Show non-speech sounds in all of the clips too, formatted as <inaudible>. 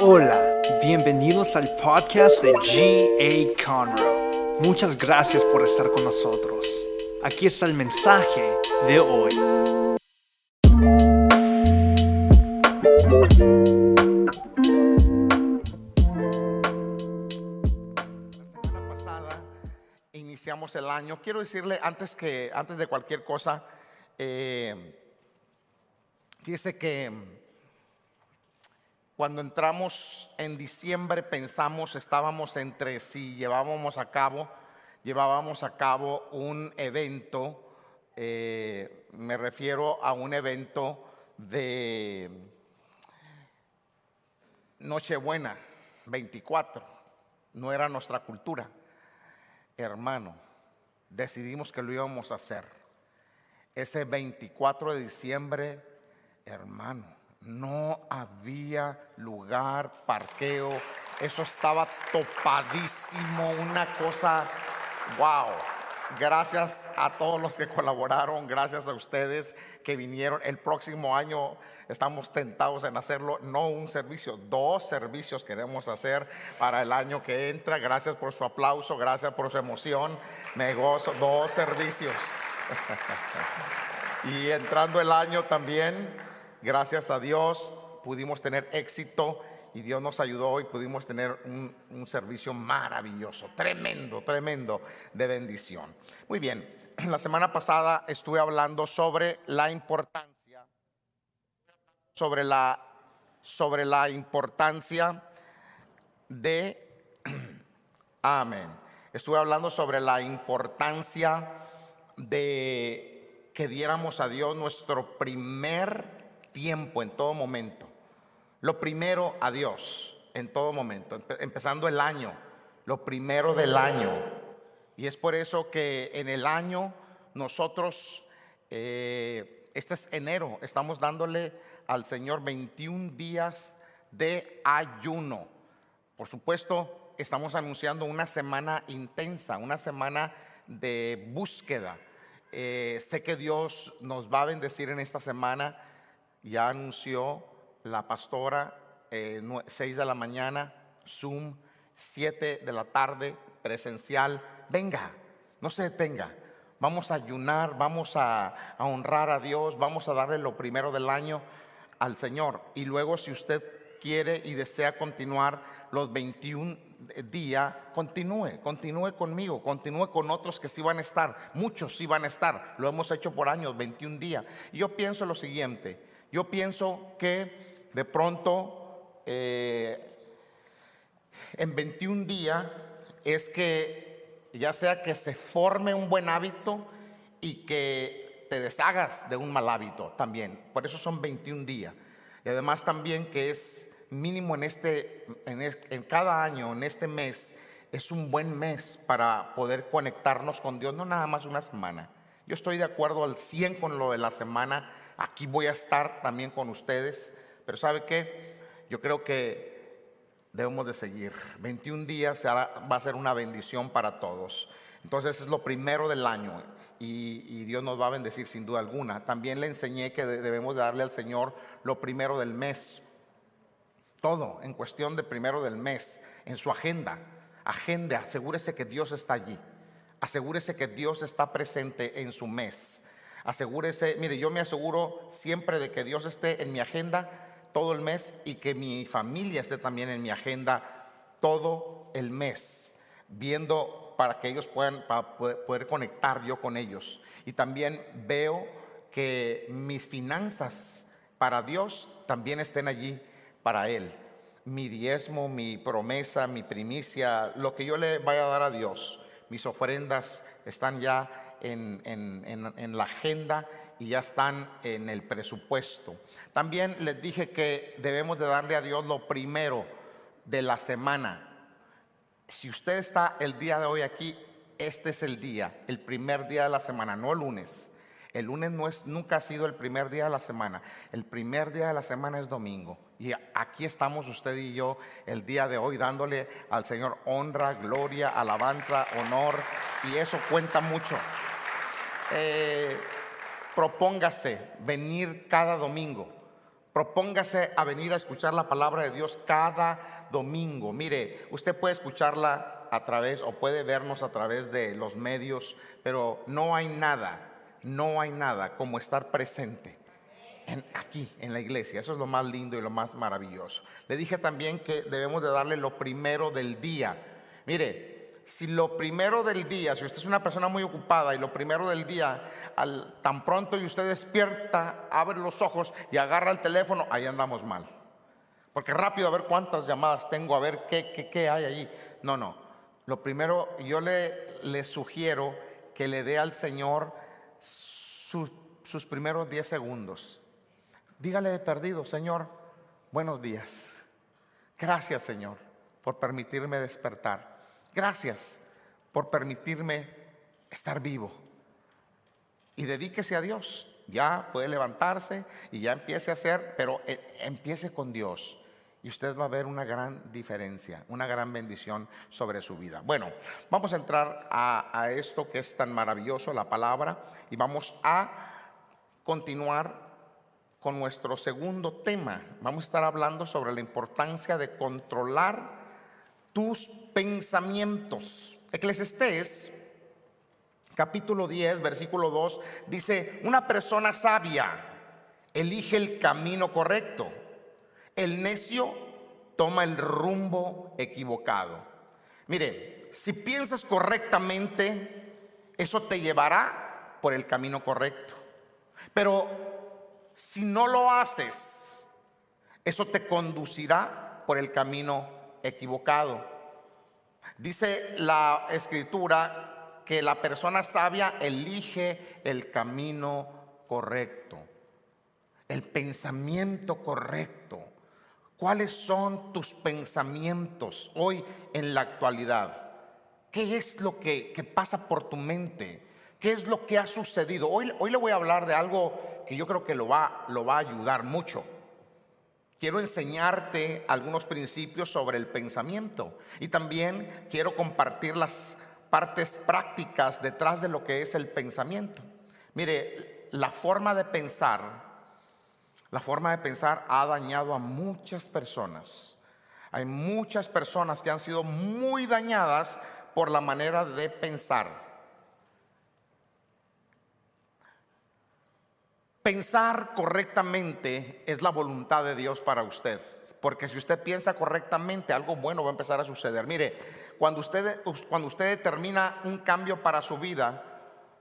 Hola, bienvenidos al podcast de G.A. Conroe. Muchas gracias por estar con nosotros. Aquí está el mensaje de hoy. La semana pasada iniciamos el año. Quiero decirle antes que antes de cualquier cosa, eh, fíjese que cuando entramos en diciembre pensamos, estábamos entre si llevábamos a cabo, llevábamos a cabo un evento, eh, me refiero a un evento de Nochebuena 24 no era nuestra cultura. Hermano, decidimos que lo íbamos a hacer. Ese 24 de diciembre, hermano, no había lugar, parqueo, eso estaba topadísimo, una cosa, wow. Gracias a todos los que colaboraron, gracias a ustedes que vinieron. El próximo año estamos tentados en hacerlo, no un servicio, dos servicios queremos hacer para el año que entra. Gracias por su aplauso, gracias por su emoción. Me gozo, dos servicios. <laughs> y entrando el año también, gracias a Dios, pudimos tener éxito y Dios nos ayudó y pudimos tener un, un, servicio maravilloso, tremendo, tremendo de bendición. Muy bien, <clears throat> la semana pasada estuve hablando sobre la importancia, sobre la, sobre la importancia de, <clears throat> amén, estuve hablando sobre la importancia de que diéramos a Dios nuestro primer tiempo en todo momento lo primero a Dios en todo momento, empezando el año, lo primero del año. Y es por eso que en el año nosotros, eh, este es enero, estamos dándole al Señor 21 días de ayuno. Por supuesto, estamos anunciando una semana intensa, una semana de búsqueda. Eh, sé que Dios nos va a bendecir en esta semana. Ya anunció la pastora, eh, 6 de la mañana, Zoom, 7 de la tarde, presencial. Venga, no se detenga. Vamos a ayunar, vamos a, honrar a Dios, vamos a darle lo primero del año al Señor. Y luego si usted quiere y desea continuar los 21 días, continúe, continúe conmigo, continúe con otros que sí van a estar. Muchos sí van a estar. Lo hemos hecho por años, 21 días. Y yo pienso lo siguiente, yo pienso que de pronto eh, en 21 días es que ya sea que se forme un buen hábito y que te deshagas de un mal hábito también. Por eso son 21 días. Y además también que es mínimo en este, en, en cada año, en este mes, es un buen mes para poder conectarnos con Dios, no nada más una semana. Yo estoy de acuerdo al 100 con lo de la semana. Aquí voy a estar también con ustedes. Pero ¿sabe qué? Yo creo que debemos de seguir. 21 días va a ser una bendición para todos. Entonces es lo primero del año y, y, Dios nos va a bendecir sin duda alguna. También le enseñé que debemos de darle al Señor lo primero del mes. Todo en cuestión de primero del mes, en su agenda. Agenda, asegúrese que Dios está allí. Asegúrese que Dios está presente en su mes. Asegúrese, mire, yo me aseguro siempre de que Dios esté en mi agenda todo el mes y que mi familia esté también en mi agenda todo el mes, viendo para que ellos puedan para poder, conectar yo con ellos. Y también veo que mis finanzas para Dios también estén allí para Él. Mi diezmo, mi promesa, mi primicia, lo que yo le vaya a dar a Dios, mis ofrendas están ya en, la agenda y ya están en el presupuesto. También les dije que debemos de darle a Dios lo primero de la semana. Si usted está el día de hoy aquí, este es el día, el primer día de la semana, no el lunes. El lunes nunca ha sido el primer día de la semana. El primer día de la semana es domingo. Y aquí estamos usted y yo el día de hoy dándole al Señor honra, gloria, alabanza, honor. Y eso cuenta mucho. Eh, propóngase venir cada domingo. Propóngase a venir a escuchar la palabra de Dios cada domingo. Mire, usted puede escucharla a través o puede vernos a través de los medios, pero no hay nada, no hay nada como estar presente. Aquí, en la iglesia. Eso es lo más lindo y lo más maravilloso. Le dije también que debemos de darle lo primero del día. Mire, si lo primero del día, si usted es una persona muy ocupada y lo primero del día, tan pronto y usted despierta, abre los ojos y agarra el teléfono, ahí andamos mal. Porque rápido a ver cuántas llamadas tengo, a ver qué, qué, hay allí. No, no. Lo primero, yo le sugiero que le dé al Señor sus primeros 10 segundos. Dígale de perdido, Señor, buenos días. Gracias, Señor, por permitirme despertar. Gracias por permitirme estar vivo. Y dedíquese a Dios. Ya puede levantarse y ya empiece a hacer, pero eh, empiece con Dios. Y usted va a ver una gran diferencia, una gran bendición sobre su vida. Bueno, vamos a entrar a, a esto que es tan maravilloso, la palabra, y vamos a continuar nuestro segundo tema. Vamos a estar hablando sobre la importancia de controlar tus pensamientos. Eclesiastés, capítulo 10, versículo 2, dice, una persona sabia elige el camino correcto, el necio toma el rumbo equivocado. Mire, si piensas correctamente, eso te llevará por el camino correcto. Pero si no lo haces, eso te conducirá por el camino equivocado. Dice la escritura que la persona sabia elige el camino correcto, el pensamiento correcto. ¿Cuáles son tus pensamientos hoy en la actualidad? ¿Qué es lo que, pasa por tu mente? ¿Qué es lo que ha sucedido? Hoy, hoy le voy a hablar de algo que yo creo que lo va, lo va a ayudar mucho. Quiero enseñarte algunos principios sobre el pensamiento y también quiero compartir las partes prácticas detrás de lo que es el pensamiento. Mire, la forma de pensar, la forma de pensar ha dañado a muchas personas. Hay muchas personas que han sido muy dañadas por la manera de pensar. Pensar correctamente es la voluntad de Dios para usted. Porque si usted piensa correctamente, algo bueno va a empezar a suceder. Mire, cuando usted, cuando usted determina un cambio para su vida,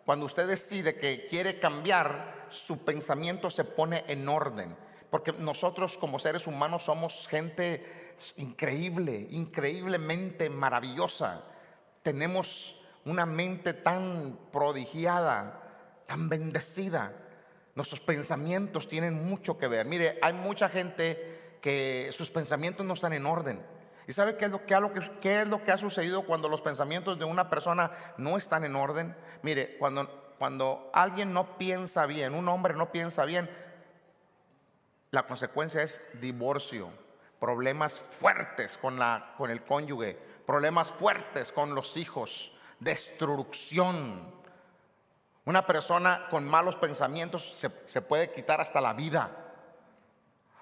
cuando usted decide que quiere cambiar, su pensamiento se pone en orden. Porque nosotros como seres humanos somos gente increíble, increíblemente maravillosa. Tenemos una mente tan prodigiada, tan bendecida Nuestros pensamientos tienen mucho que ver. Mire, hay mucha gente que sus pensamientos no están en orden. ¿Y sabe qué es, lo que, qué es lo que ha sucedido cuando los pensamientos de una persona no están en orden? Mire, cuando, cuando alguien no piensa bien, un hombre no piensa bien, la consecuencia es divorcio, problemas fuertes con, la, con el cónyuge, problemas fuertes con los hijos, destrucción, una persona con malos pensamientos se, puede quitar hasta la vida.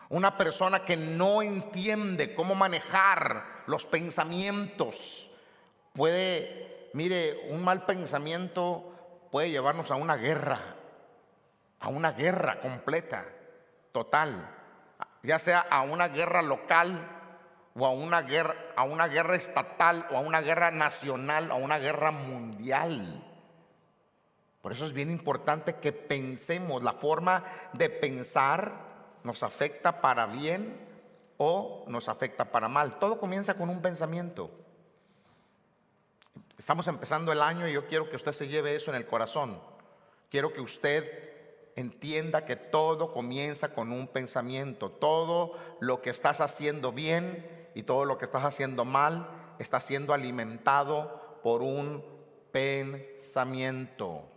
Una persona que no entiende cómo manejar los pensamientos puede, mire, un mal pensamiento puede llevarnos a una guerra, a una guerra completa, total, ya sea a una guerra local o a una guerra, a una guerra estatal o a una guerra nacional, a una guerra mundial. Por eso es bien importante que pensemos. La forma de pensar nos afecta para bien o nos afecta para mal. Todo comienza con un pensamiento. Estamos empezando el año y yo quiero que usted se lleve eso en el corazón. Quiero que usted entienda que todo comienza con un pensamiento. Todo lo que estás haciendo bien y todo lo que estás haciendo mal está siendo alimentado por un pensamiento.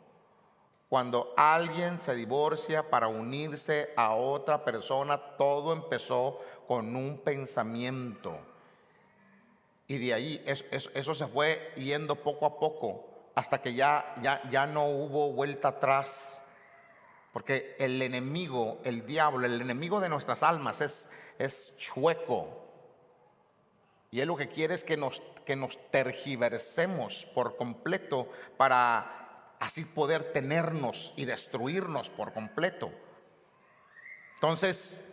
Cuando alguien se divorcia para unirse a otra persona, todo empezó con un pensamiento. Y de ahí eso, se fue yendo poco a poco hasta que ya, ya, ya no hubo vuelta atrás. Porque el enemigo, el diablo, el enemigo de nuestras almas es, es chueco. Y él lo que quiere es que nos, que nos tergiversemos por completo para así poder tenernos y destruirnos por completo. Entonces,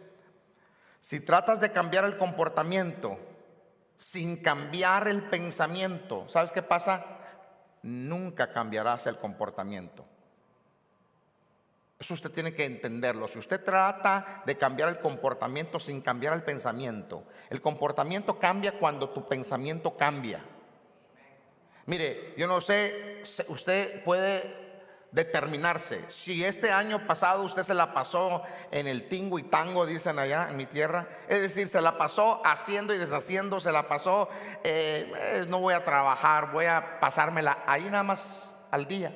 si tratas de cambiar el comportamiento sin cambiar el pensamiento, ¿sabes qué pasa? Nunca cambiarás el comportamiento. Eso usted tiene que entenderlo. Si usted trata de cambiar el comportamiento sin cambiar el pensamiento, el comportamiento cambia cuando tu pensamiento cambia. Mire, yo no sé, usted puede determinarse. Si este año pasado usted se la pasó en el tingo y tango, dicen allá en mi tierra, es decir, se la pasó haciendo y deshaciendo, se la pasó, eh, eh, no voy a trabajar, voy a pasármela ahí nada más al día.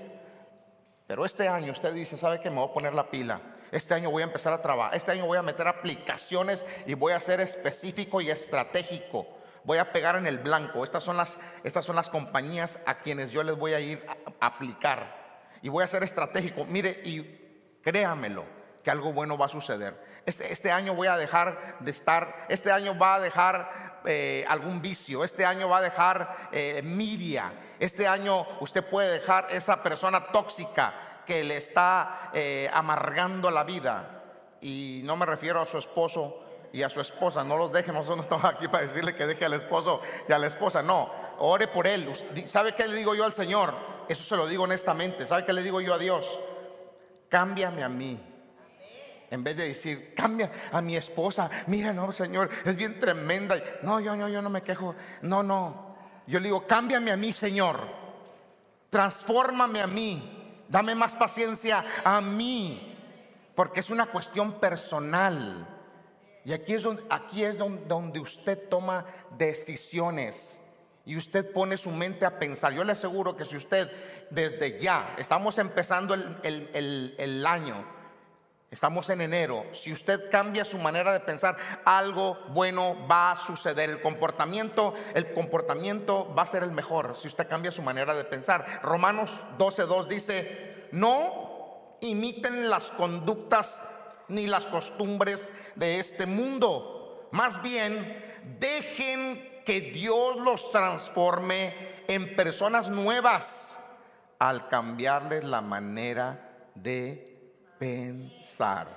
Pero este año usted dice, ¿sabe que me voy a poner la pila? Este año voy a empezar a trabajar, este año voy a meter aplicaciones y voy a ser específico y estratégico. Voy a pegar en el blanco. Estas son las, estas son las compañías a quienes yo les voy a ir a aplicar. Y voy a ser estratégico. Mire, y créamelo, que algo bueno va a suceder. Este, este, año voy a dejar de estar, este año va a dejar eh, algún vicio, este año va a dejar eh, miria, este año usted puede dejar esa persona tóxica que le está eh, amargando la vida. Y no me refiero a su esposo y a su esposa, no los deje, nosotros no estamos aquí para decirle que deje al esposo y a la esposa, no, ore por él. ¿Sabe qué le digo yo al Señor? Eso se lo digo honestamente. ¿Sabe qué le digo yo a Dios? Cámbiame a mí en vez de decir, cambia a mi esposa, mira, no, Señor, es bien tremenda. No, yo, yo, yo no me quejo. No, no. Yo le digo, cámbiame a mí, Señor. Transfórmame a mí. Dame más paciencia a mí. Porque es una cuestión personal. Y aquí es donde, aquí es donde, usted toma decisiones. Y usted pone su mente a pensar. Yo le aseguro que si usted desde ya, estamos empezando el, el año, Estamos en enero. Si usted cambia su manera de pensar, algo bueno va a suceder. El comportamiento, el comportamiento va a ser el mejor si usted cambia su manera de pensar. Romanos 12:2 dice, "No imiten las conductas ni las costumbres de este mundo. Más bien, dejen que Dios los transforme en personas nuevas al cambiarles la manera de pensar.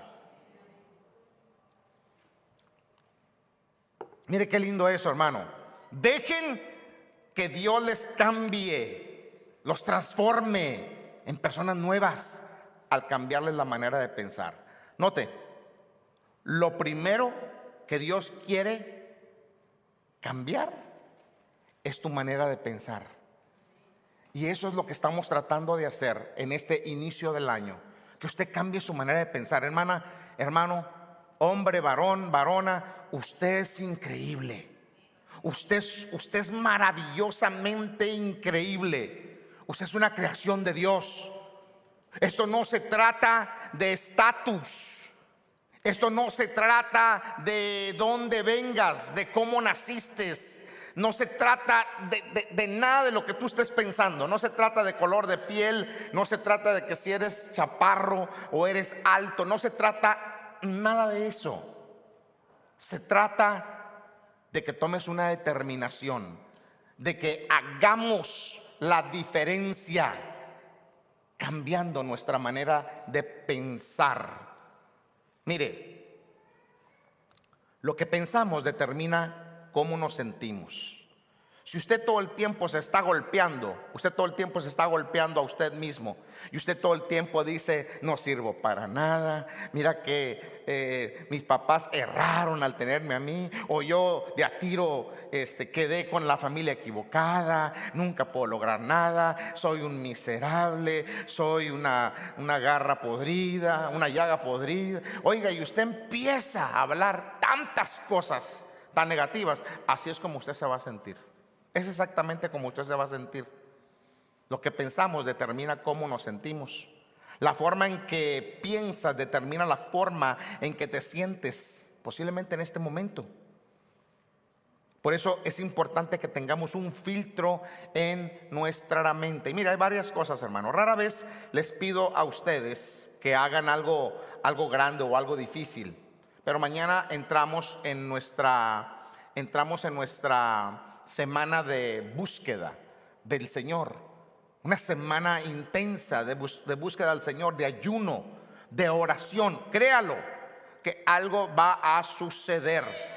Mire qué lindo eso, hermano. Dejen que Dios les cambie, los transforme en personas nuevas al cambiarles la manera de pensar. Note, lo primero que Dios quiere cambiar es tu manera de pensar. Y eso es lo que estamos tratando de hacer en este inicio del año que usted cambie su manera de pensar. Hermana, hermano, hombre, varón, varona, usted es increíble. Usted, usted es maravillosamente increíble. Usted es una creación de Dios. Esto no se trata de estatus. Esto no se trata de dónde vengas, de cómo naciste no se trata de, nada de lo que tú estés pensando. No se trata de color de piel. No se trata de que si eres chaparro o eres alto. No se trata nada de eso. Se trata de que tomes una determinación. De que hagamos la diferencia cambiando nuestra manera de pensar. Mire, lo que pensamos determina cómo nos sentimos. Si usted todo el tiempo se está golpeando, usted todo el tiempo se está golpeando a usted mismo y usted todo el tiempo dice, no sirvo para nada, mira que eh, mis papás erraron al tenerme a mí, o yo de a tiro este, quedé con la familia equivocada, nunca puedo lograr nada, soy un miserable, soy una, una garra podrida, una llaga podrida. Oiga, y usted empieza a hablar tantas cosas tan negativas, así es como usted se va a sentir. Es exactamente como usted se va a sentir. Lo que pensamos determina cómo nos sentimos. La forma en que piensas determina la forma en que te sientes, posiblemente en este momento. Por eso es importante que tengamos un filtro en nuestra mente. Y mira, hay varias cosas, hermano. Rara vez les pido a ustedes que hagan algo, algo grande o algo difícil. Pero mañana entramos en nuestra, entramos en nuestra semana de búsqueda del Señor. Una semana intensa de, búsqueda del Señor, de ayuno, de oración. Créalo, que algo va a suceder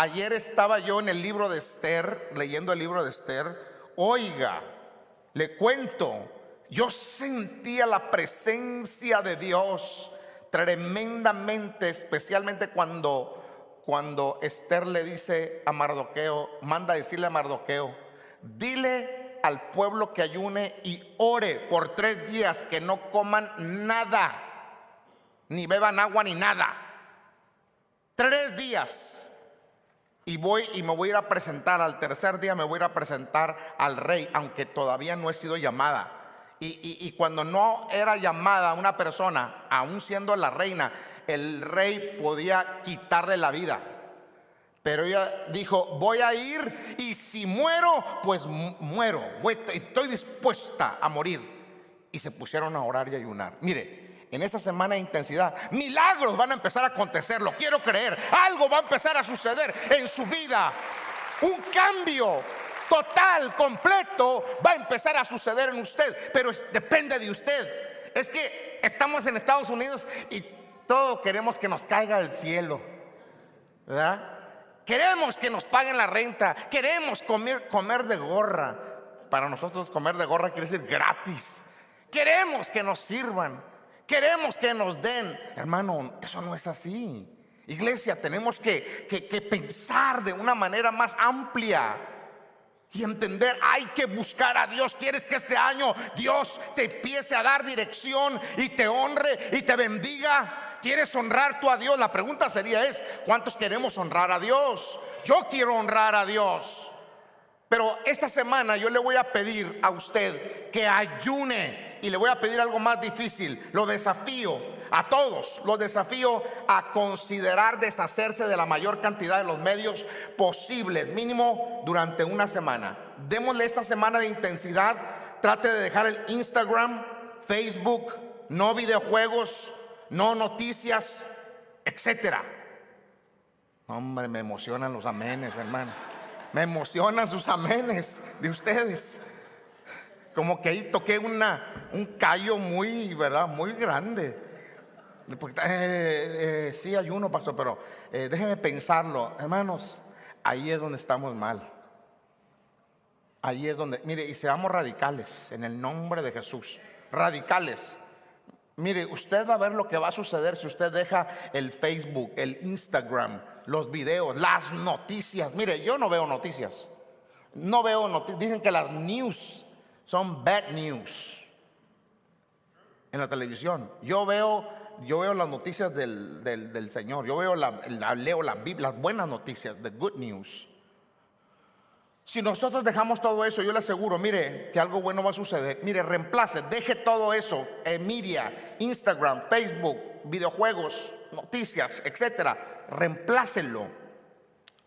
Ayer estaba yo en el libro de Esther, leyendo el libro de Esther. Oiga, le cuento, yo sentía la presencia de Dios tremendamente, especialmente cuando, cuando Esther le dice a Mardoqueo, manda decirle a Mardoqueo, dile al pueblo que ayune y ore por tres días, que no coman nada, ni beban agua ni nada. Tres días y voy y me voy a ir a presentar, al tercer día me voy a ir a presentar al rey, aunque todavía no he sido llamada. Y, cuando no era llamada una persona, aún siendo la reina, el rey podía quitarle la vida. Pero ella dijo, voy a ir y si muero, pues muero. Estoy dispuesta a morir. Y se pusieron a orar y ayunar. Mire, en esa semana de intensidad, milagros van a empezar a acontecer, lo quiero creer. Algo va a empezar a suceder en su vida. Un cambio total, completo, va a empezar a suceder en usted, pero depende de usted. Es que estamos en Estados Unidos y todos queremos que nos caiga del cielo, ¿verdad? Queremos que nos paguen la renta, queremos comer, comer de gorra. Para nosotros comer de gorra quiere decir gratis. Queremos que nos sirvan. Queremos que nos den. Hermano, eso no es así. Iglesia, tenemos que, que, pensar de una manera más amplia y entender, hay que buscar a Dios. ¿Quieres que este año Dios te empiece a dar dirección y te honre y te bendiga? ¿Quieres honrar tú a Dios? La pregunta sería es, ¿cuántos queremos honrar a Dios? Yo quiero honrar a Dios. Pero esta semana yo le voy a pedir a usted que ayune y le voy a pedir algo más difícil. Lo desafío a todos, lo desafío a considerar deshacerse de la mayor cantidad de los medios posibles, mínimo durante una semana. Démosle esta semana de intensidad. Trate de dejar el Instagram, Facebook, no videojuegos, no noticias, etcétera. Hombre, me emocionan los amenes, hermano. Me emocionan sus amenes de ustedes. Como que ahí toqué una, un callo muy, ¿verdad? Muy grande. Eh, eh, sí hay uno, pastor, pero eh, déjeme pensarlo. Hermanos, ahí es donde estamos mal. Ahí es donde, mire, y seamos radicales en el nombre de Jesús. Radicales. Mire, usted va a ver lo que va a suceder si usted deja el Facebook, el Instagram, los videos, las noticias. Mire, yo no veo noticias. No veo noticias. Dicen que las news son bad news en la televisión. Yo veo, yo veo las noticias del, Señor. Yo veo leo las buenas noticias, the good news. Si nosotros dejamos todo eso, yo le aseguro, mire, que algo bueno va a suceder. Mire, reemplace, deje todo eso, media, Instagram, Facebook, videojuegos, noticias, etcétera. Reemplácenlo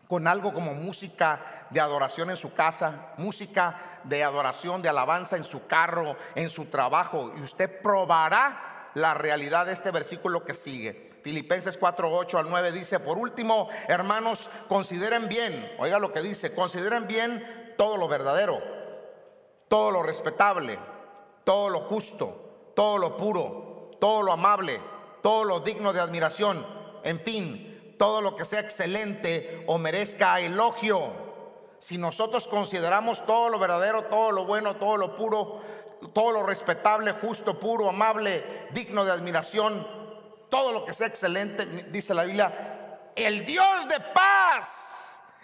con algo como música de adoración en su casa, música de adoración, de alabanza en su carro, en su trabajo, y usted probará la realidad de este versículo que sigue. Filipenses 4, 8 al 9 dice, por último, hermanos, consideren bien, oiga lo que dice, consideren bien todo lo verdadero, todo lo respetable, todo lo justo, todo lo puro, todo lo amable, todo lo digno de admiración, en fin, todo lo que sea excelente o merezca elogio. Si nosotros consideramos todo lo verdadero, todo lo bueno, todo lo puro, todo lo respetable, justo, puro, amable, digno de admiración, todo lo que sea excelente, dice la Biblia, el Dios de paz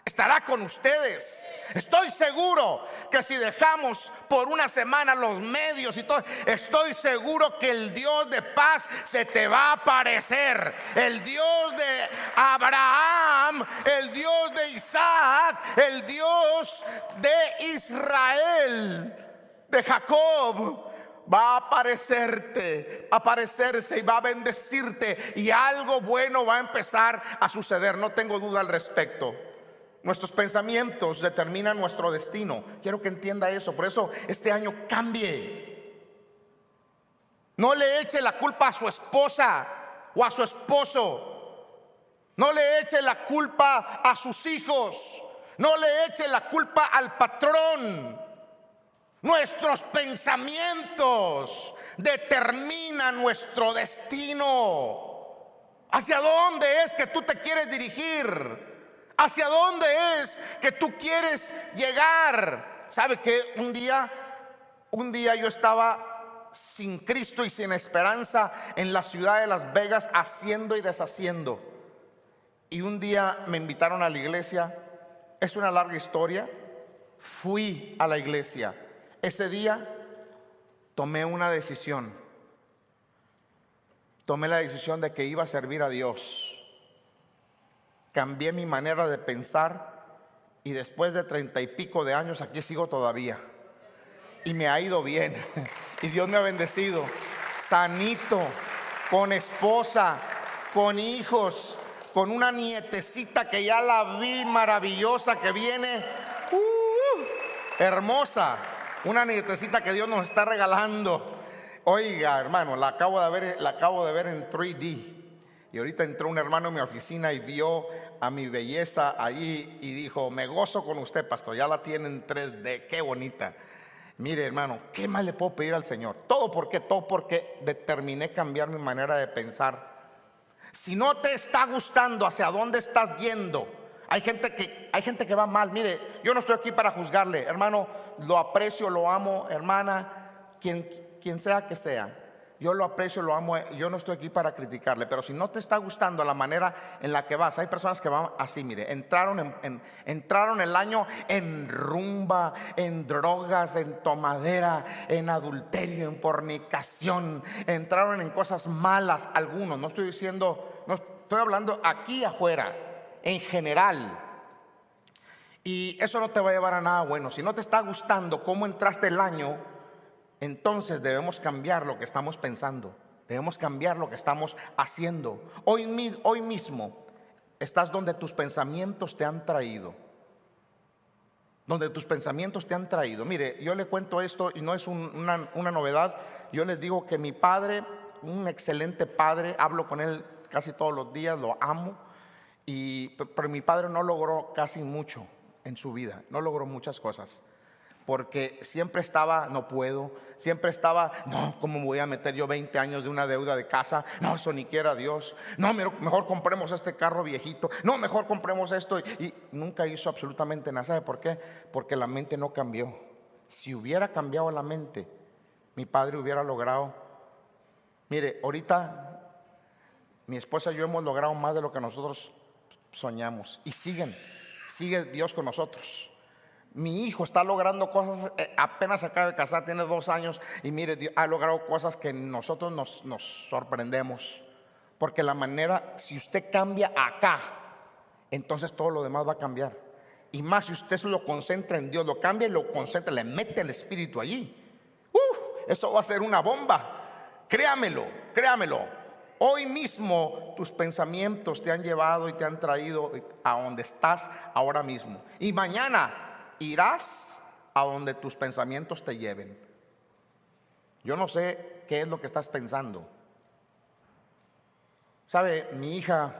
estará con ustedes. Estoy seguro que si dejamos por una semana los medios y todo, estoy seguro que el Dios de paz se te va a aparecer. El Dios de Abraham, el Dios de Isaac, el Dios de Israel, de Jacob va a aparecerte, aparecerse y va a bendecirte y algo bueno va a empezar a suceder, no tengo duda al respecto. Nuestros pensamientos determinan nuestro destino. Quiero que entienda eso. Por eso este año cambie. No le eche la culpa a su esposa o a su esposo. No le eche la culpa a sus hijos. No le eche la culpa al patrón. Nuestros pensamientos determinan nuestro destino. ¿Hacia dónde es que tú te quieres dirigir? ¿Hacia dónde es que tú quieres llegar? ¿Sabe que un día, un día yo estaba sin Cristo y sin esperanza en la ciudad de Las Vegas haciendo y deshaciendo? Y un día me invitaron a la iglesia. Es una larga historia. Fui a la iglesia. Ese día tomé una decisión. Tomé la decisión de que iba a servir a Dios cambié mi manera de pensar y después de treinta y pico de años aquí sigo todavía. Y me ha ido bien. <laughs> Y Dios me ha bendecido. Sanito, con esposa, con hijos, con una nietecita que ya la vi maravillosa que viene. Uh, hermosa. Una nietecita que Dios nos está regalando. Oiga, hermano, la acabo de ver, la acabo de ver en 3D. Y ahorita entró un hermano en mi oficina y vio a mi belleza allí y dijo, me gozo con usted, pastor, ya la tienen 3D, qué bonita. Mire, hermano, ¿qué más le puedo pedir al Señor? Todo porque, todo porque determiné cambiar mi manera de pensar. Si no te está gustando hacia dónde estás yendo, hay gente que, hay gente que va mal. Mire, yo no estoy aquí para juzgarle, hermano, lo aprecio, lo amo, hermana, quien, quien sea que sea. Yo lo aprecio, lo amo, yo no estoy aquí para criticarle, pero si no te está gustando la manera en la que vas, hay personas que van así, mire, entraron, en, entraron el año en rumba, en drogas, en tomadera, en adulterio, en fornicación, entraron en cosas malas, algunos, no estoy diciendo, no estoy hablando aquí afuera, en general. Y eso no te va a llevar a nada bueno. Si no te está gustando cómo entraste el año, entonces debemos cambiar lo que estamos pensando, debemos cambiar lo que estamos haciendo. Hoy, hoy mismo estás donde tus pensamientos te han traído. Donde tus pensamientos te han traído. Mire, yo le cuento esto y no es una, una novedad. Yo les digo que mi padre, un excelente padre, hablo con él casi todos los días, lo amo. Y, pero mi padre no logró casi mucho en su vida, no logró muchas cosas porque siempre estaba, no puedo, siempre estaba, no, ¿cómo me voy a meter yo 20 años de una deuda de casa? No, eso ni quiera Dios. No, mejor compremos este carro viejito. No, mejor compremos esto. Y nunca hizo absolutamente nada. ¿Sabe por qué? Porque la mente no cambió. Si hubiera cambiado la mente, mi padre hubiera logrado. Mire, ahorita mi esposa y yo hemos logrado más de lo que nosotros soñamos. Y siguen, sigue Dios con nosotros. Mi hijo está logrando cosas, eh, apenas acaba de casar, tiene dos años y mire, ha logrado cosas que nosotros nos, nos sorprendemos. Porque la manera, si usted cambia acá, entonces todo lo demás va a cambiar. Y más si usted lo concentra en Dios, lo cambia y lo concentra, le mete el espíritu allí. eso va a ser una bomba. Créamelo, créamelo. Hoy mismo tus pensamientos te han llevado y te han traído a donde estás ahora mismo. Y mañana irás a donde tus pensamientos te lleven. Yo no sé qué es lo que estás pensando. Sabe, mi hija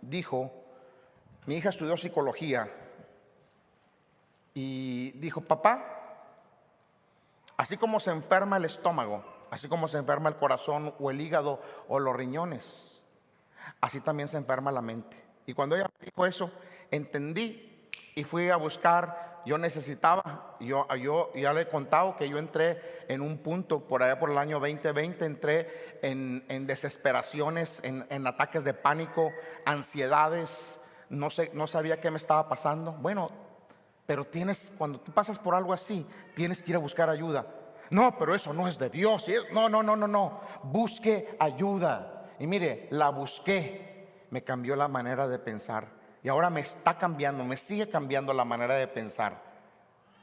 dijo, mi hija estudió psicología y dijo, papá, así como se enferma el estómago, así como se enferma el corazón o el hígado o los riñones, así también se enferma la mente. Y cuando ella me dijo eso, entendí y fui a buscar yo necesitaba, yo, yo ya le he contado que yo entré en un punto por allá por el año 2020, entré en, desesperaciones, en, ataques de pánico, ansiedades, no, sé, no sabía qué me estaba pasando. Bueno, pero tienes, cuando tú pasas por algo así, tienes que ir a buscar ayuda. No, pero eso no es de Dios. No, no, no, no, no. Busque ayuda. Y mire, la busqué. Me cambió la manera de pensar. Y ahora me está cambiando, me sigue cambiando la manera de pensar.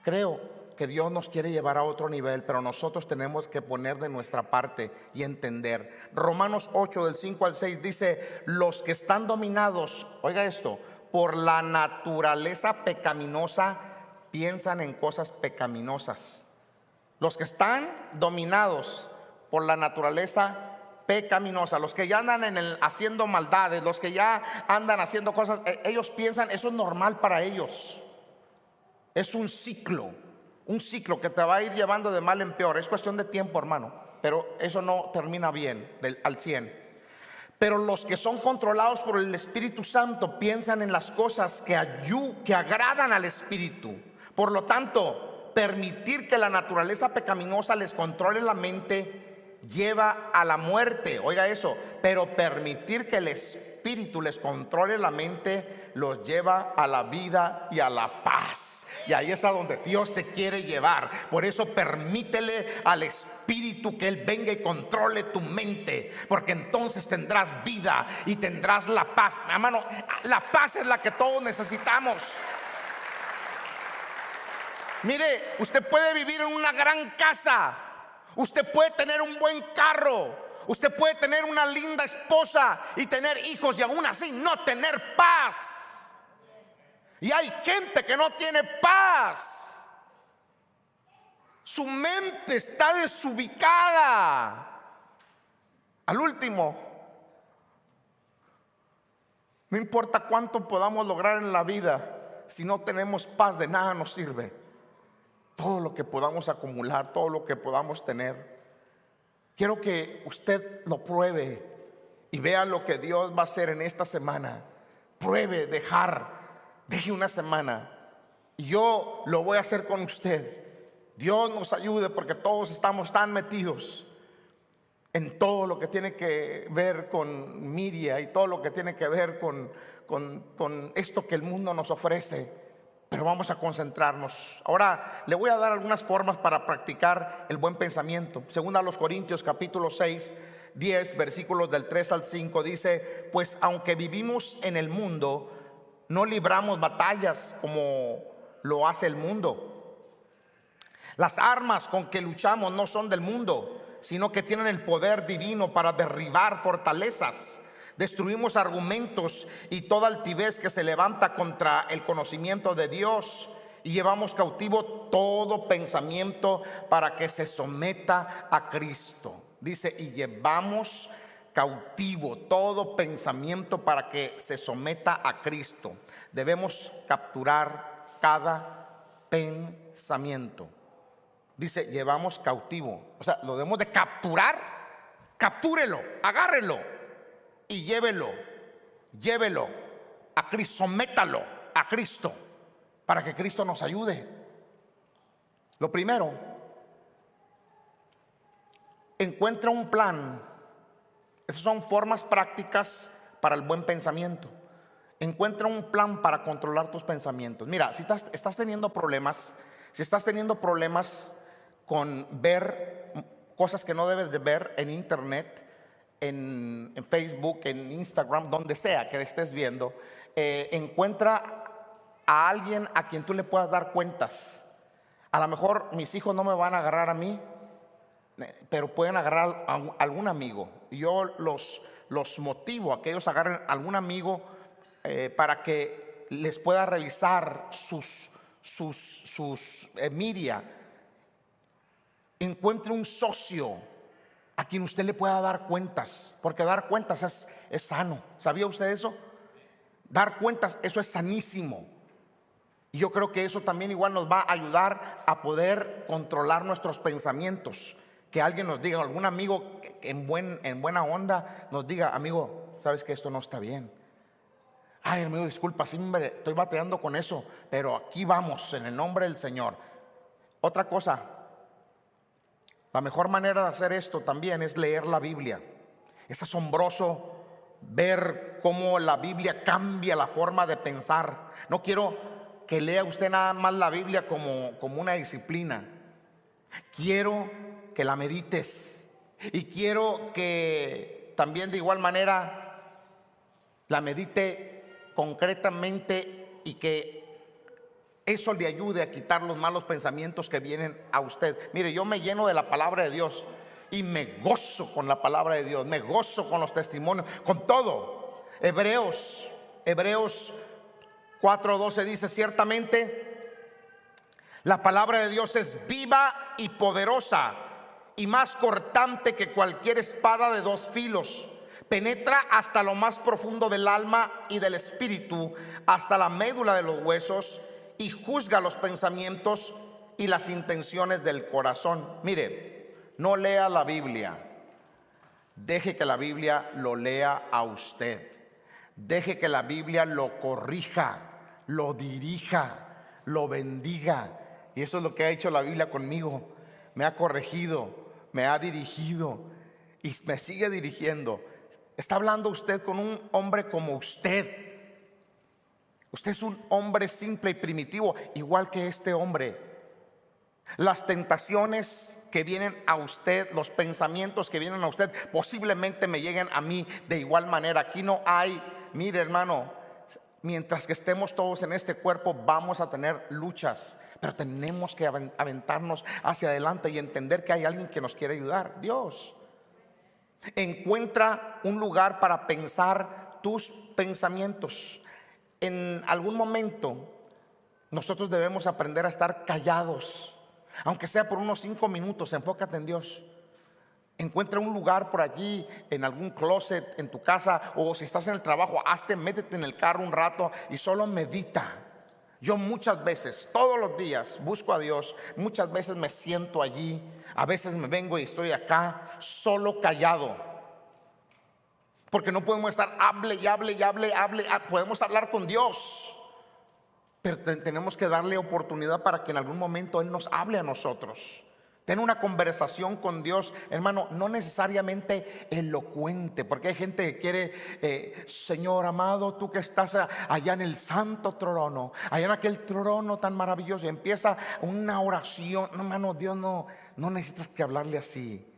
Creo que Dios nos quiere llevar a otro nivel, pero nosotros tenemos que poner de nuestra parte y entender. Romanos 8 del 5 al 6 dice, los que están dominados, oiga esto, por la naturaleza pecaminosa piensan en cosas pecaminosas. Los que están dominados por la naturaleza pecaminosa, los que ya andan en el, haciendo maldades, los que ya andan haciendo cosas, eh, ellos piensan, eso es normal para ellos. Es un ciclo, un ciclo que te va a ir llevando de mal en peor. Es cuestión de tiempo, hermano, pero eso no termina bien al 100. Pero los que son controlados por el Espíritu Santo piensan en las cosas que, que agradan al Espíritu. Por lo tanto, permitir que la naturaleza pecaminosa les controle la mente lleva a la muerte. Oiga eso, pero permitir que el Espíritu les controle la mente los lleva a la vida y a la paz. Y ahí es a donde Dios te quiere llevar. Por eso permítele al Espíritu que Él venga y controle tu mente. Porque entonces tendrás vida y tendrás la paz. Hermano, la paz es la que todos necesitamos. Mire, usted puede vivir en una gran casa. Usted puede tener un buen carro. Usted puede tener una linda esposa y tener hijos y aún así no tener paz. Y hay gente que no tiene paz. Su mente está desubicada. Al último, no importa cuánto podamos lograr en la vida, si no tenemos paz, de nada nos sirve. Todo lo que podamos acumular, todo lo que podamos tener. Quiero que usted lo pruebe y vea lo que Dios va a hacer en esta semana. Pruebe dejar deje una semana y yo lo voy a hacer con usted. Dios nos ayude porque todos estamos tan metidos en todo lo que tiene que ver con Miria y todo lo que tiene que ver con, con, esto que el mundo nos ofrece. Pero vamos a concentrarnos. Ahora le voy a dar algunas formas para practicar el buen pensamiento. Según a los Corintios capítulo 6, 10, versículos del 3 al 5 dice, pues aunque vivimos en el mundo, no libramos batallas como lo hace el mundo. Las armas con que luchamos no son del mundo, sino que tienen el poder divino para derribar fortalezas. Destruimos argumentos y toda altivez que se levanta contra el conocimiento de Dios y llevamos cautivo todo pensamiento para que se someta a Cristo. Dice, y llevamos cautivo todo pensamiento para que se someta a Cristo. Debemos capturar cada pensamiento. Dice, llevamos cautivo. O sea, lo debemos de capturar. Captúrelo, agárrelo y llévelo. Llévelo a Cristo, sométalo a Cristo para que Cristo nos ayude. Lo primero, encuentra un plan esas son formas prácticas para el buen pensamiento. Encuentra un plan para controlar tus pensamientos. Mira, si estás, teniendo problemas, si estás teniendo problemas con ver cosas que no debes de ver en internet, en, Facebook, en Instagram, donde sea que estés viendo, eh, encuentra a alguien a quien tú le puedas dar cuentas. A lo mejor mis hijos no me van a agarrar a mí, pero pueden agarrar a algún amigo. Yo los, los motivo a que ellos agarren algún amigo eh, para que les pueda revisar sus, sus, sus eh, Encuentre un socio a quien usted le pueda dar cuentas, porque dar cuentas es, es sano. ¿Sabía usted eso? Dar cuentas, eso es sanísimo. Y yo creo que eso también igual nos va a ayudar a poder controlar nuestros pensamientos que alguien nos diga, algún amigo en, buen, en buena onda nos diga, amigo, sabes que esto no está bien. Ay, amigo, disculpa, siempre estoy bateando con eso, pero aquí vamos, en el nombre del Señor. Otra cosa, la mejor manera de hacer esto también es leer la Biblia. Es asombroso ver cómo la Biblia cambia la forma de pensar. No quiero que lea usted nada más la Biblia como, como una disciplina. Quiero que la medites. Y quiero que también de igual manera la medite concretamente y que eso le ayude a quitar los malos pensamientos que vienen a usted. Mire, yo me lleno de la palabra de Dios y me gozo con la palabra de Dios, me gozo con los testimonios, con todo. Hebreos, Hebreos 4.12 dice, ciertamente, la palabra de Dios es viva y poderosa y más cortante que cualquier espada de dos filos. Penetra hasta lo más profundo del alma y del espíritu, hasta la médula de los huesos y juzga los pensamientos y las intenciones del corazón. Mire, no lea la Biblia. Deje que la Biblia lo lea a usted. Deje que la Biblia lo corrija, lo dirija, lo bendiga. Y eso es lo que ha hecho la Biblia conmigo. Me ha corregido, me ha dirigido y me sigue dirigiendo. Está hablando usted con un hombre como usted. Usted es un hombre simple y primitivo, igual que este hombre. Las tentaciones que vienen a usted, los pensamientos que vienen a usted, posiblemente me lleguen a mí de igual manera. Aquí no hay, mire hermano, mientras que estemos todos en este cuerpo vamos a tener luchas, pero tenemos que aventarnos hacia adelante y entender que hay alguien que nos quiere ayudar, Dios. Encuentra un lugar para pensar tus pensamientos. En algún momento nosotros debemos aprender a estar callados aunque sea por unos cinco minutos, enfócate en Dios. Encuentra un lugar por allí, en algún closet, en tu casa, o si estás en el trabajo, hazte, métete en el carro un rato y solo medita. Yo muchas veces, todos los días, busco a Dios. Muchas veces me siento allí. A veces me vengo y estoy acá, solo callado. Porque no podemos estar, hable y hable y hable, hable. Ah, podemos hablar con Dios. Pero tenemos que darle oportunidad para que en algún momento Él nos hable a nosotros. Ten una conversación con Dios, hermano, no necesariamente elocuente, porque hay gente que quiere, eh, Señor amado, tú que estás allá en el santo trono, allá en aquel trono tan maravilloso, y empieza una oración. No, hermano, Dios no, no necesitas que hablarle así.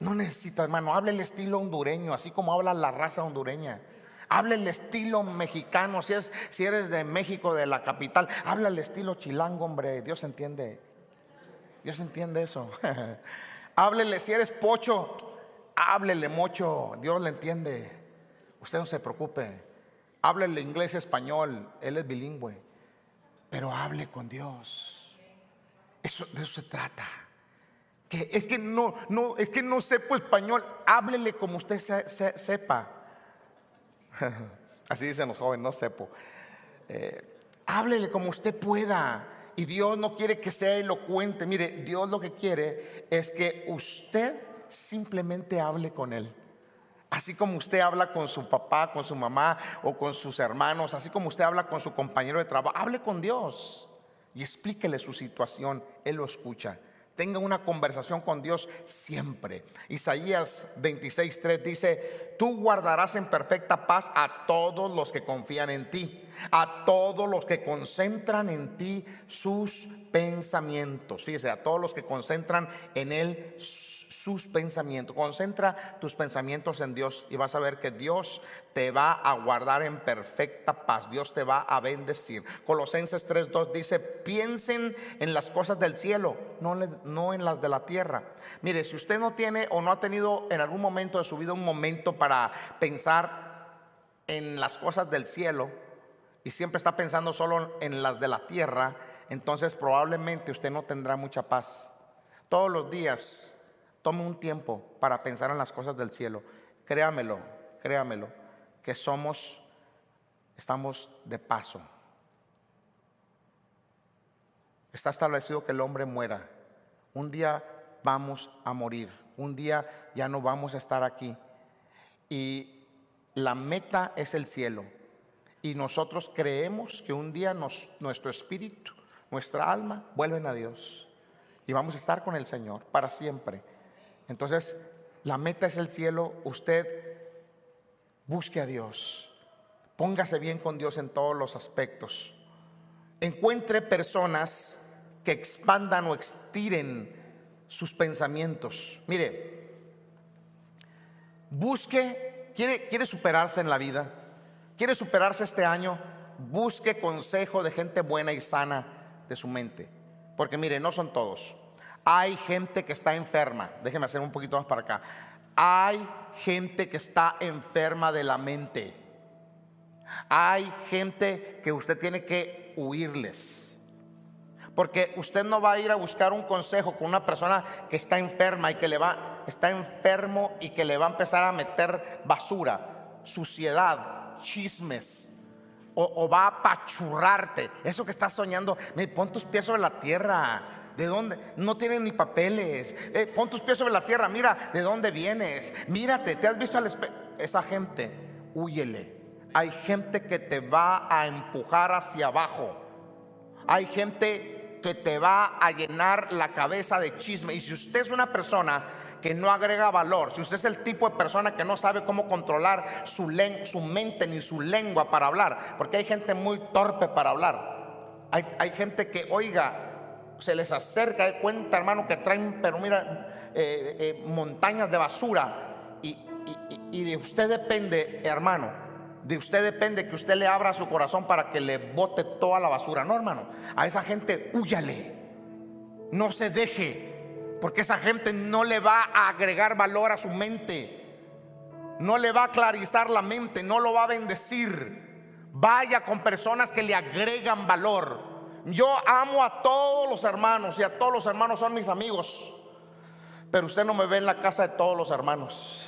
No necesita, hermano, hable el estilo hondureño, así como habla la raza hondureña. Habla el estilo mexicano, si, es, si eres de México, de la capital, habla el estilo chilango, hombre, Dios entiende. Dios entiende eso. <laughs> Háblele, si eres pocho, háblele mocho, Dios le entiende. Usted no se preocupe. Háblele inglés, español, él es bilingüe. Pero hable con Dios. Eso, de eso se trata. Es que no, no, es que no sepo español. Háblele como usted sepa. <laughs> Así dicen los jóvenes, no sepo. Eh, háblele como usted pueda. Y Dios no quiere que sea elocuente. Mire, Dios lo que quiere es que usted simplemente hable con Él. Así como usted habla con su papá, con su mamá o con sus hermanos, así como usted habla con su compañero de trabajo, hable con Dios y explíquele su situación. Él lo escucha. Tenga una conversación con Dios siempre. Isaías 26:3 dice, tú guardarás en perfecta paz a todos los que confían en ti, a todos los que concentran en ti sus pensamientos. Fíjese, a todos los que concentran en él sus pensamientos. Concentra tus pensamientos en Dios y vas a ver que Dios te va a guardar en perfecta paz. Dios te va a bendecir. Colosenses 3:2 dice, piensen en las cosas del cielo, no, no en las de la tierra. Mire, si usted no tiene o no ha tenido en algún momento de su vida un momento para pensar en las cosas del cielo y siempre está pensando solo en las de la tierra, entonces probablemente usted no tendrá mucha paz. Todos los días Tome un tiempo para pensar en las cosas del cielo. Créamelo, créamelo, que somos, estamos de paso. Está establecido que el hombre muera. Un día vamos a morir. Un día ya no vamos a estar aquí. Y la meta es el cielo. Y nosotros creemos que un día nuestro espíritu, nuestra alma, vuelven a Dios. Y vamos a estar con el Señor para siempre. Entonces, la meta es el cielo. Usted busque a Dios. Póngase bien con Dios en todos los aspectos. Encuentre personas que expandan o estiren sus pensamientos. Mire, busque, quiere, quiere superarse en la vida, quiere superarse este año, busque consejo de gente buena y sana de su mente. Porque mire, no son todos. Hay gente que está enferma. Déjeme hacer un poquito más para acá. Hay gente que está enferma de la mente. Hay gente que usted tiene que huirles. Porque usted no va a ir a buscar un consejo con una persona que está enferma y que le va, está enfermo y que le va a empezar a meter basura, suciedad, chismes. O, va a apachurrarte. Eso que estás soñando, me pon tus pies sobre la tierra. ¿De dónde? No tienen ni papeles. Eh, pon tus pies sobre la tierra. Mira de dónde vienes. Mírate, te has visto al espejo. Esa gente, huyele. Hay gente que te va a empujar hacia abajo. Hay gente que te va a llenar la cabeza de chisme. Y si usted es una persona que no agrega valor, si usted es el tipo de persona que no sabe cómo controlar su, su mente ni su lengua para hablar, porque hay gente muy torpe para hablar. Hay, hay gente que, oiga, se les acerca de cuenta, hermano, que traen, pero mira, eh, eh, montañas de basura. Y, y de usted depende, hermano, de usted depende que usted le abra su corazón para que le bote toda la basura. No, hermano. A esa gente, huyale. No se deje. Porque esa gente no le va a agregar valor a su mente. No le va a clarizar la mente. No lo va a bendecir. Vaya con personas que le agregan valor. Yo amo a todos los hermanos y a todos los hermanos son mis amigos. Pero usted no me ve en la casa de todos los hermanos.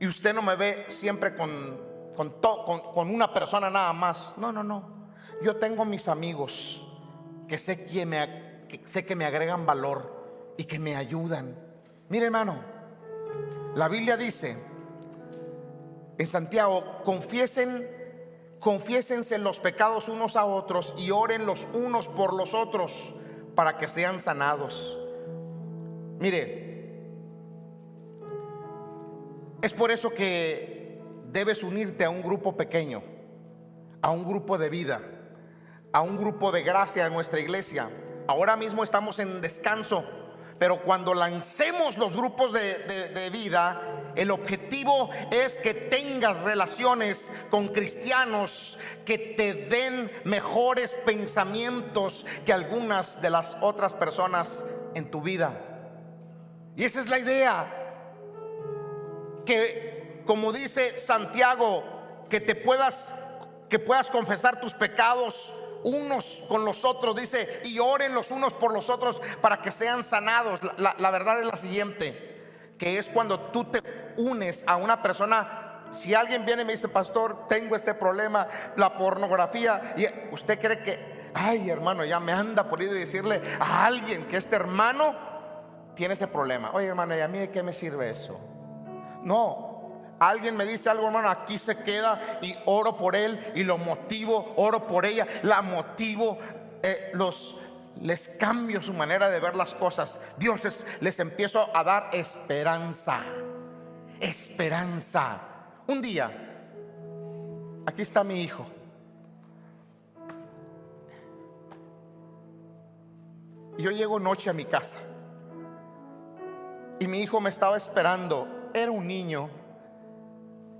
Y usted no me ve siempre con con, una persona nada más. No, no, no. Yo tengo mis amigos que sé que, me, que sé que me agregan valor y que me ayudan. Mire, hermano, la Biblia dice en Santiago, confiesen, confiésense los pecados unos a otros y oren los unos por los otros para que sean sanados. Mire, es por eso que debes unirte a un grupo pequeño, a un grupo de vida, a un grupo de gracia en nuestra iglesia. Ahora mismo estamos en descanso, pero cuando lancemos los grupos de, vida, el objetivo es que tengas relaciones con cristianos que te den mejores pensamientos que algunas de las otras personas en tu vida. Y esa es la idea, que como dice Santiago, que te puedas que puedas confesar tus pecados unos con los otros, dice, y oren los unos por los otros para que sean sanados. La, verdad es la siguiente, que es cuando tú te unes a una persona, si alguien viene y me dice, pastor, tengo este problema, la pornografía, y usted cree que, ay hermano, ya me anda por ir a decirle a alguien que este hermano tiene ese problema. Oye hermano, ¿y a mí de qué me sirve eso? No, Alguien me dice algo, hermano, aquí se queda y oro por él y lo motivo, oro por ella, la motivo, eh, los, les cambio su manera de ver las cosas. Dios les empiezo a dar esperanza, esperanza. Un día, aquí está mi hijo. Yo llego noche a mi casa y mi hijo me estaba esperando. Era un niño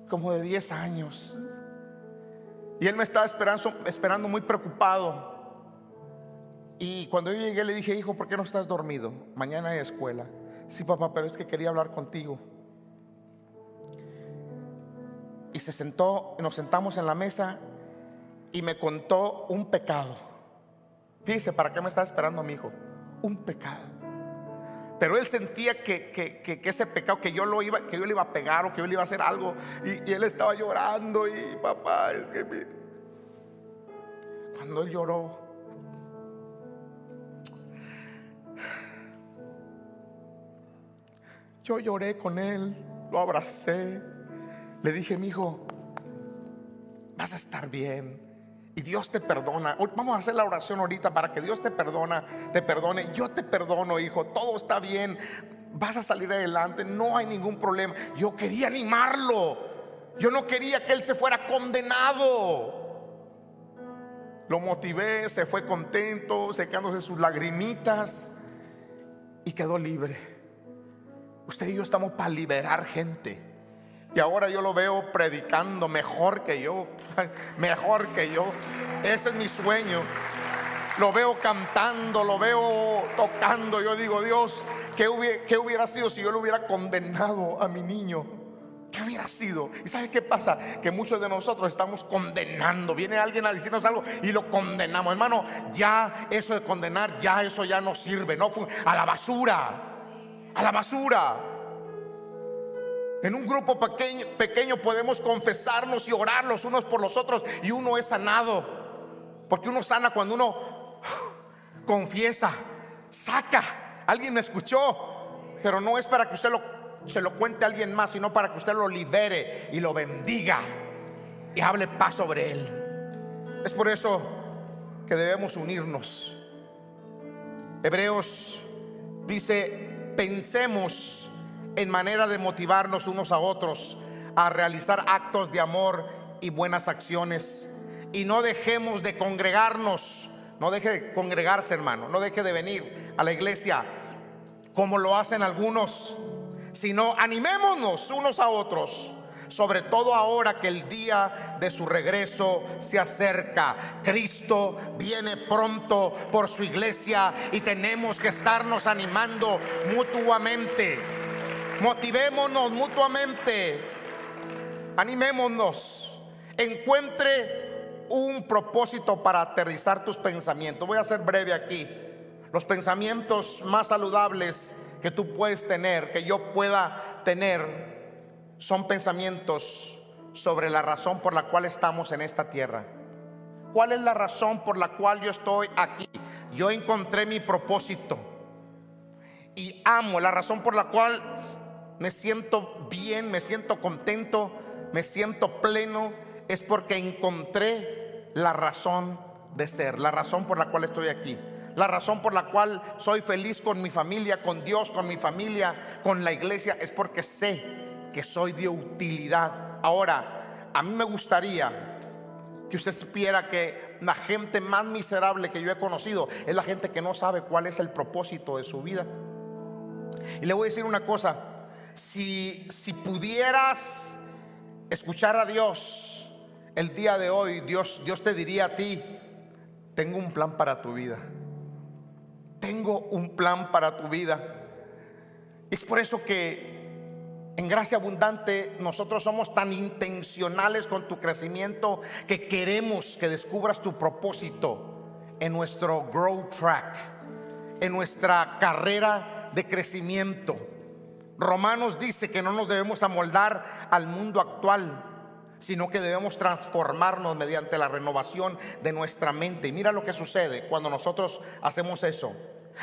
como de 10 años. Y él me estaba esperando, esperando muy preocupado. Y cuando yo llegué le dije, hijo, ¿por qué no estás dormido? Mañana hay escuela. Sí, papá, pero es que quería hablar contigo. Y se sentó, nos sentamos en la mesa y me contó un pecado. Fíjese, ¿para qué me estaba esperando mi hijo? Un pecado. Pero él sentía que, ese pecado, que yo, lo iba, que yo le iba a pegar o que yo le iba a hacer algo. Y, él estaba llorando y papá, es que Cuando él lloró, yo lloré con él, lo abracé. Le dije, mi hijo, vas a estar bien. Y Dios te perdona. Vamos a hacer la oración ahorita para que Dios te perdona, te perdone. Yo te perdono, hijo. Todo está bien. Vas a salir adelante. No hay ningún problema. Yo quería animarlo. Yo no quería que él se fuera condenado. Lo motivé, se fue contento, secándose sus lagrimitas y quedó libre. Usted y yo estamos para liberar gente. Y ahora yo lo veo predicando mejor que yo, <laughs> mejor que yo. Ese es mi sueño. Lo veo cantando, lo veo tocando. Yo digo, Dios, ¿qué hubiera, ¿qué hubiera sido si yo lo hubiera condenado a mi niño? ¿Qué hubiera sido? ¿Y sabe qué pasa? Que muchos de nosotros estamos condenando. Viene alguien a decirnos algo y lo condenamos. Hermano, ya eso de condenar, ya eso ya no sirve. No, a la basura. A la basura. En un grupo pequeño, pequeño podemos confesarnos y orar los unos por los otros y uno es sanado. Porque uno sana cuando uno confiesa, saca. Alguien me escuchó, pero no es para que usted lo se lo cuente a alguien más, sino para que usted lo libere y lo bendiga y hable paz sobre él. Es por eso que debemos unirnos. Hebreos dice, pensemos en manera de motivarnos unos a otros a realizar actos de amor y buenas acciones. Y no dejemos de congregarnos, no deje de congregarse hermano, no deje de venir a la iglesia como lo hacen algunos sino animémonos unos a otros. Sobre todo ahora que el día de su regreso se acerca. Cristo viene pronto por su iglesia y tenemos que estarnos animando mutuamente. Motivémonos mutuamente. Animémonos. Encuentre un propósito para aterrizar tus pensamientos. Voy a ser breve aquí. Los pensamientos más saludables que tú puedes tener, que yo pueda tener, son pensamientos sobre la razón por la cual estamos en esta tierra. ¿Cuál es la razón por la cual yo estoy aquí? Yo encontré mi propósito y amo la razón por la cual me siento bien, me siento contento, me siento pleno, es porque encontré la razón de ser, la razón por la cual estoy aquí. La razón por la cual soy feliz con mi familia, con Dios, con mi familia, con la iglesia, es porque sé que soy de utilidad. Ahora, a mí me gustaría que usted supiera que la gente más miserable que yo he conocido es la gente que no sabe cuál es el propósito de su vida. Y le voy a decir una cosa, si, si pudieras escuchar a Dios el día de hoy, Dios, Dios te diría a ti, tengo un plan para tu vida. Tengo un plan para tu vida. Es por eso que en gracia abundante nosotros somos tan intencionales con tu crecimiento que queremos que descubras tu propósito en nuestro Grow Track, en nuestra carrera de crecimiento. Romanos dice que no nos debemos amoldar al mundo actual, sino que debemos transformarnos mediante la renovación de nuestra mente. Y mira lo que sucede cuando nosotros hacemos eso.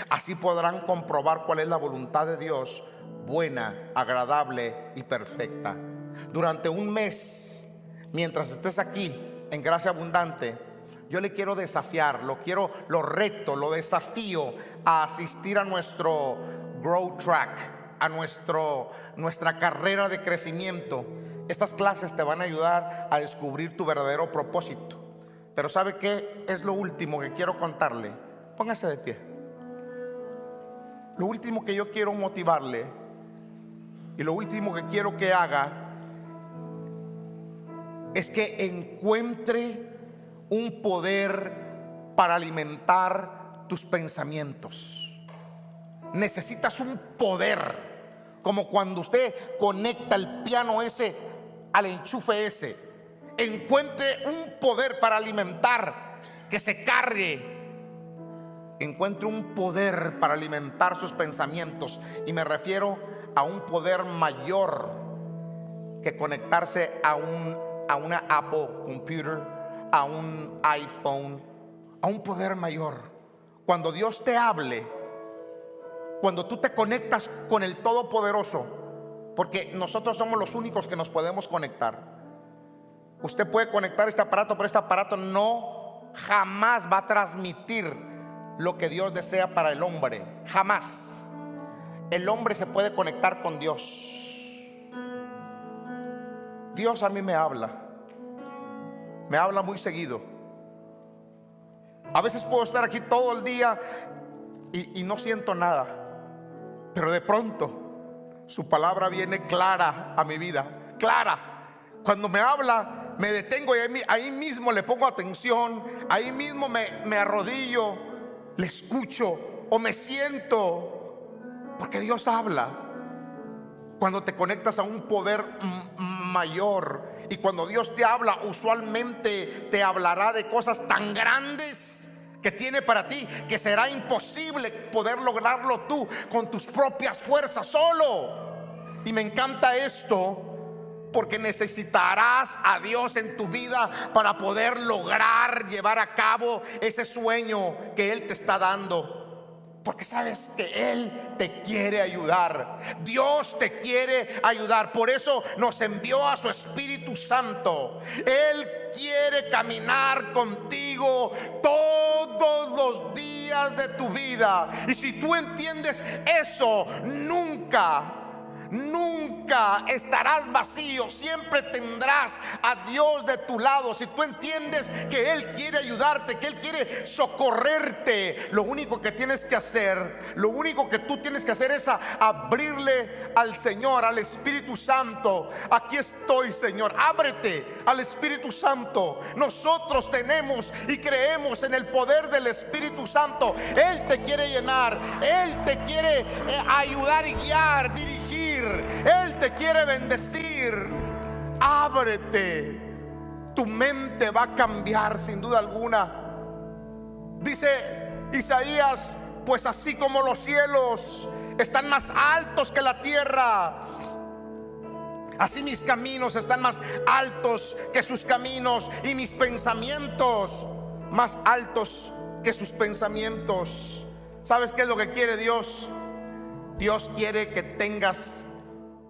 Así podrán comprobar cuál es la voluntad de Dios, buena, agradable y perfecta. Durante un mes, mientras estés aquí en gracia abundante, yo le quiero desafiar, lo quiero, lo reto, lo desafío a asistir a nuestro Grow Track, a nuestro, nuestra carrera de crecimiento estas clases te van a ayudar a descubrir tu verdadero propósito. Pero ¿sabe qué es lo último que quiero contarle? Póngase de pie. Lo último que yo quiero motivarle y lo último que quiero que haga es que encuentre un poder para alimentar tus pensamientos. Necesitas un poder, como cuando usted conecta el piano ese al enchufe ese. Encuentre un poder para alimentar, que se cargue. Encuentre un poder para alimentar sus pensamientos. Y me refiero a un poder mayor que conectarse a, un, a una Apple Computer, a un iPhone, a un poder mayor. Cuando Dios te hable, cuando tú te conectas con el Todopoderoso, porque nosotros somos los únicos que nos podemos conectar. Usted puede conectar este aparato, pero este aparato no jamás va a transmitir lo que Dios desea para el hombre. Jamás. El hombre se puede conectar con Dios. Dios a mí me habla. Me habla muy seguido. A veces puedo estar aquí todo el día y, no siento nada. Pero de pronto su palabra viene clara a mi vida, clara. Cuando me habla, me detengo y ahí, mismo le pongo atención, ahí mismo me, me arrodillo, le escucho o me siento, porque Dios habla. Cuando te conectas a un poder mayor y cuando Dios te habla, usualmente te hablará de cosas tan grandes que tiene para ti que será imposible poder lograrlo tú con tus propias fuerzas solo. Y me encanta esto porque necesitarás a Dios en tu vida para poder lograr llevar a cabo ese sueño que Él te está dando. Porque sabes que Él te quiere ayudar. Dios te quiere ayudar. Por eso nos envió a su Espíritu Santo. Él quiere caminar contigo todos los días de tu vida. Y si tú entiendes eso, nunca Nunca estarás vacío, siempre tendrás a Dios de tu lado. Si tú entiendes que Él quiere ayudarte, que Él quiere socorrerte, lo único que tienes que hacer, lo único que tú tienes que hacer es abrirle al Señor, al Espíritu Santo. Aquí estoy, Señor. Ábrete al Espíritu Santo. Nosotros tenemos y creemos en el poder del Espíritu Santo. Él te quiere llenar, Él te quiere eh, ayudar y guiar, quiere bendecir. Ábrete. Tu mente va a cambiar sin duda alguna. Dice Isaías, pues así como los cielos están más altos que la tierra, así mis caminos están más altos que sus caminos y mis pensamientos más altos que sus pensamientos. ¿Sabes qué es lo que quiere Dios? Dios quiere que tengas